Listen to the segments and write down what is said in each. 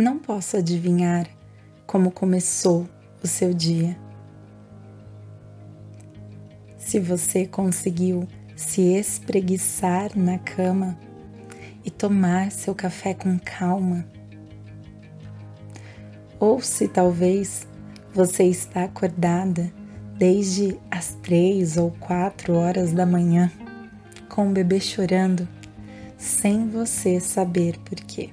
não posso adivinhar como começou o seu dia. Se você conseguiu se espreguiçar na cama e tomar seu café com calma, ou se talvez você está acordada desde as três ou quatro horas da manhã com o bebê chorando sem você saber por quê.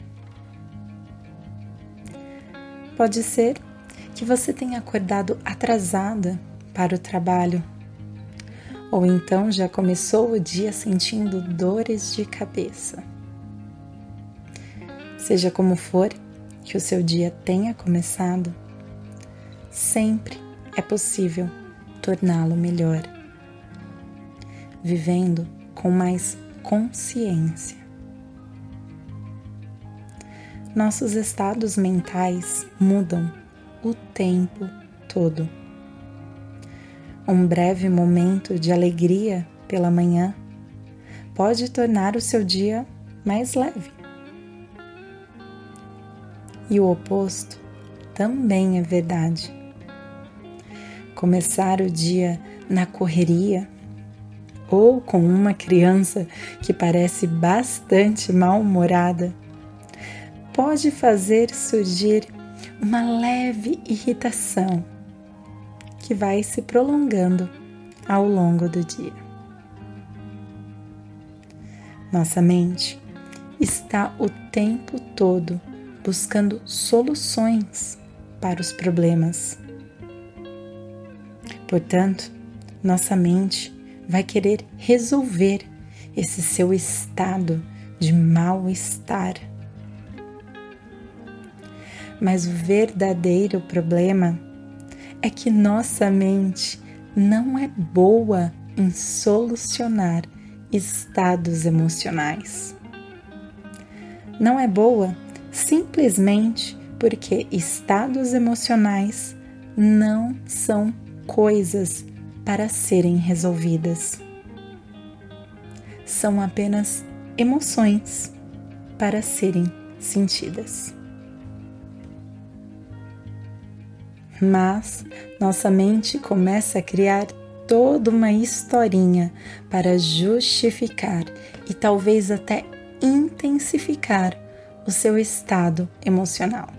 Pode ser que você tenha acordado atrasada para o trabalho, ou então já começou o dia sentindo dores de cabeça. Seja como for que o seu dia tenha começado, sempre é possível torná-lo melhor, vivendo com mais consciência. Nossos estados mentais mudam o tempo todo. Um breve momento de alegria pela manhã pode tornar o seu dia mais leve. E o oposto também é verdade. Começar o dia na correria ou com uma criança que parece bastante mal-humorada, pode fazer surgir uma leve irritação que vai se prolongando ao longo do dia. Nossa mente está o tempo todo buscando soluções para os problemas. Portanto, nossa mente vai querer resolver esse seu estado de mal-estar. Mas o verdadeiro problema é que nossa mente não é boa em solucionar estados emocionais. Não é boa simplesmente porque estados emocionais não são coisas para serem resolvidas. São apenas emoções para serem sentidas. Mas nossa mente começa a criar toda uma historinha para justificar e talvez até intensificar o seu estado emocional.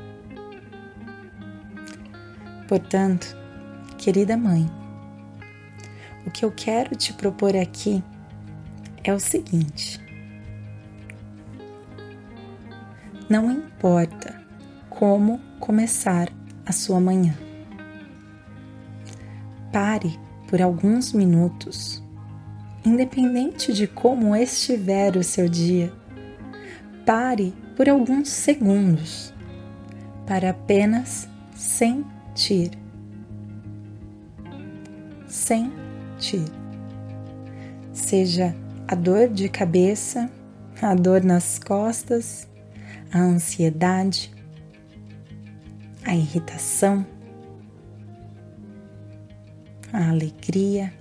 Portanto, querida mãe, o que eu quero te propor aqui é o seguinte: não importa como começar a sua manhã. Pare por alguns minutos, independente de como estiver o seu dia. Pare por alguns segundos para apenas sentir. Sentir. Seja a dor de cabeça, a dor nas costas, a ansiedade, a irritação, a alegria,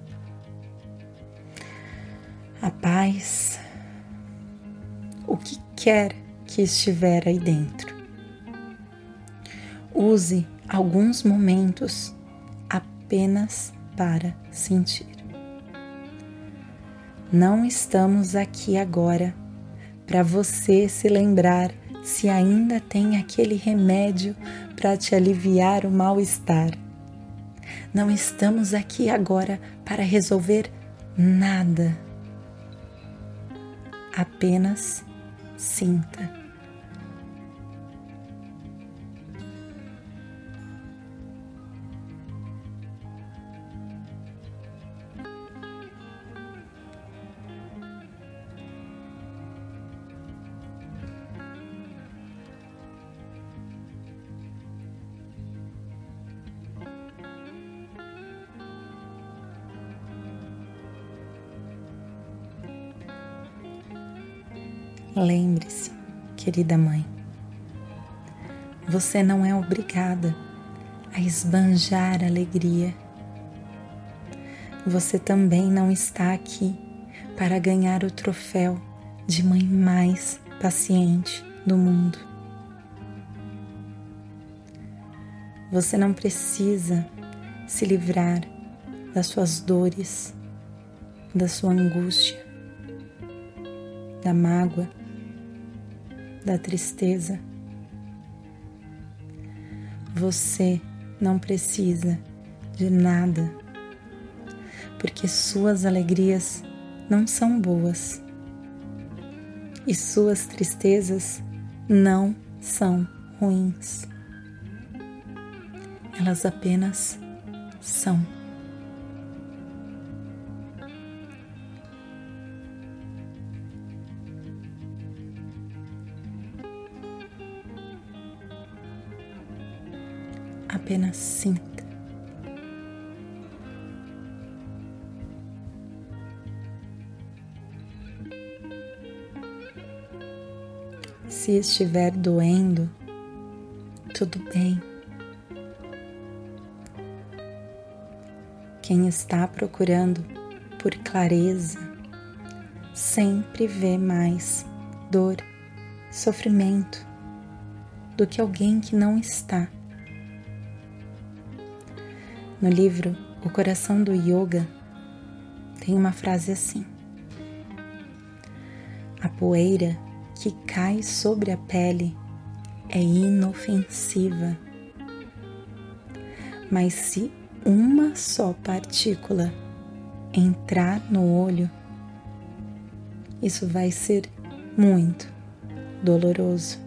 a paz, o que quer que estiver aí dentro. Use alguns momentos apenas para sentir. Não estamos aqui agora para você se lembrar se ainda tem aquele remédio para te aliviar o mal-estar. Não estamos aqui agora para resolver nada. Apenas sinta. Lembre-se, querida mãe, você não é obrigada a esbanjar alegria. Você também não está aqui para ganhar o troféu de mãe mais paciente do mundo. Você não precisa se livrar das suas dores, da sua angústia, da mágoa, da tristeza. Você não precisa de nada, porque suas alegrias não são boas e suas tristezas não são ruins elas apenas são. Apenas sinta. Se estiver doendo, tudo bem. Quem está procurando por clareza sempre vê mais dor, sofrimento do que alguém que não está. No livro O Coração do Yoga tem uma frase assim: A poeira que cai sobre a pele é inofensiva, mas se uma só partícula entrar no olho, isso vai ser muito doloroso.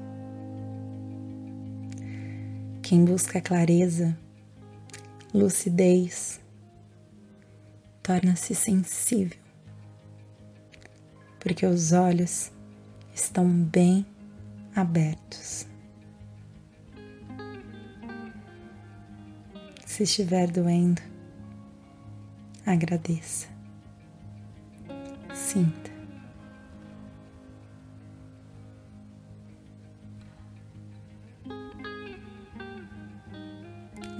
Quem busca clareza, lucidez, torna-se sensível, porque os olhos estão bem abertos. Se estiver doendo, agradeça. Sinta.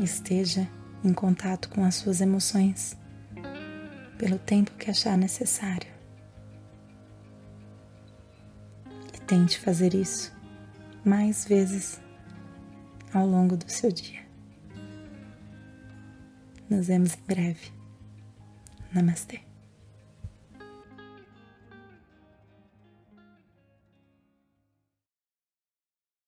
Esteja em contato com as suas emoções pelo tempo que achar necessário. E tente fazer isso mais vezes ao longo do seu dia. Nos vemos em breve. Namastê.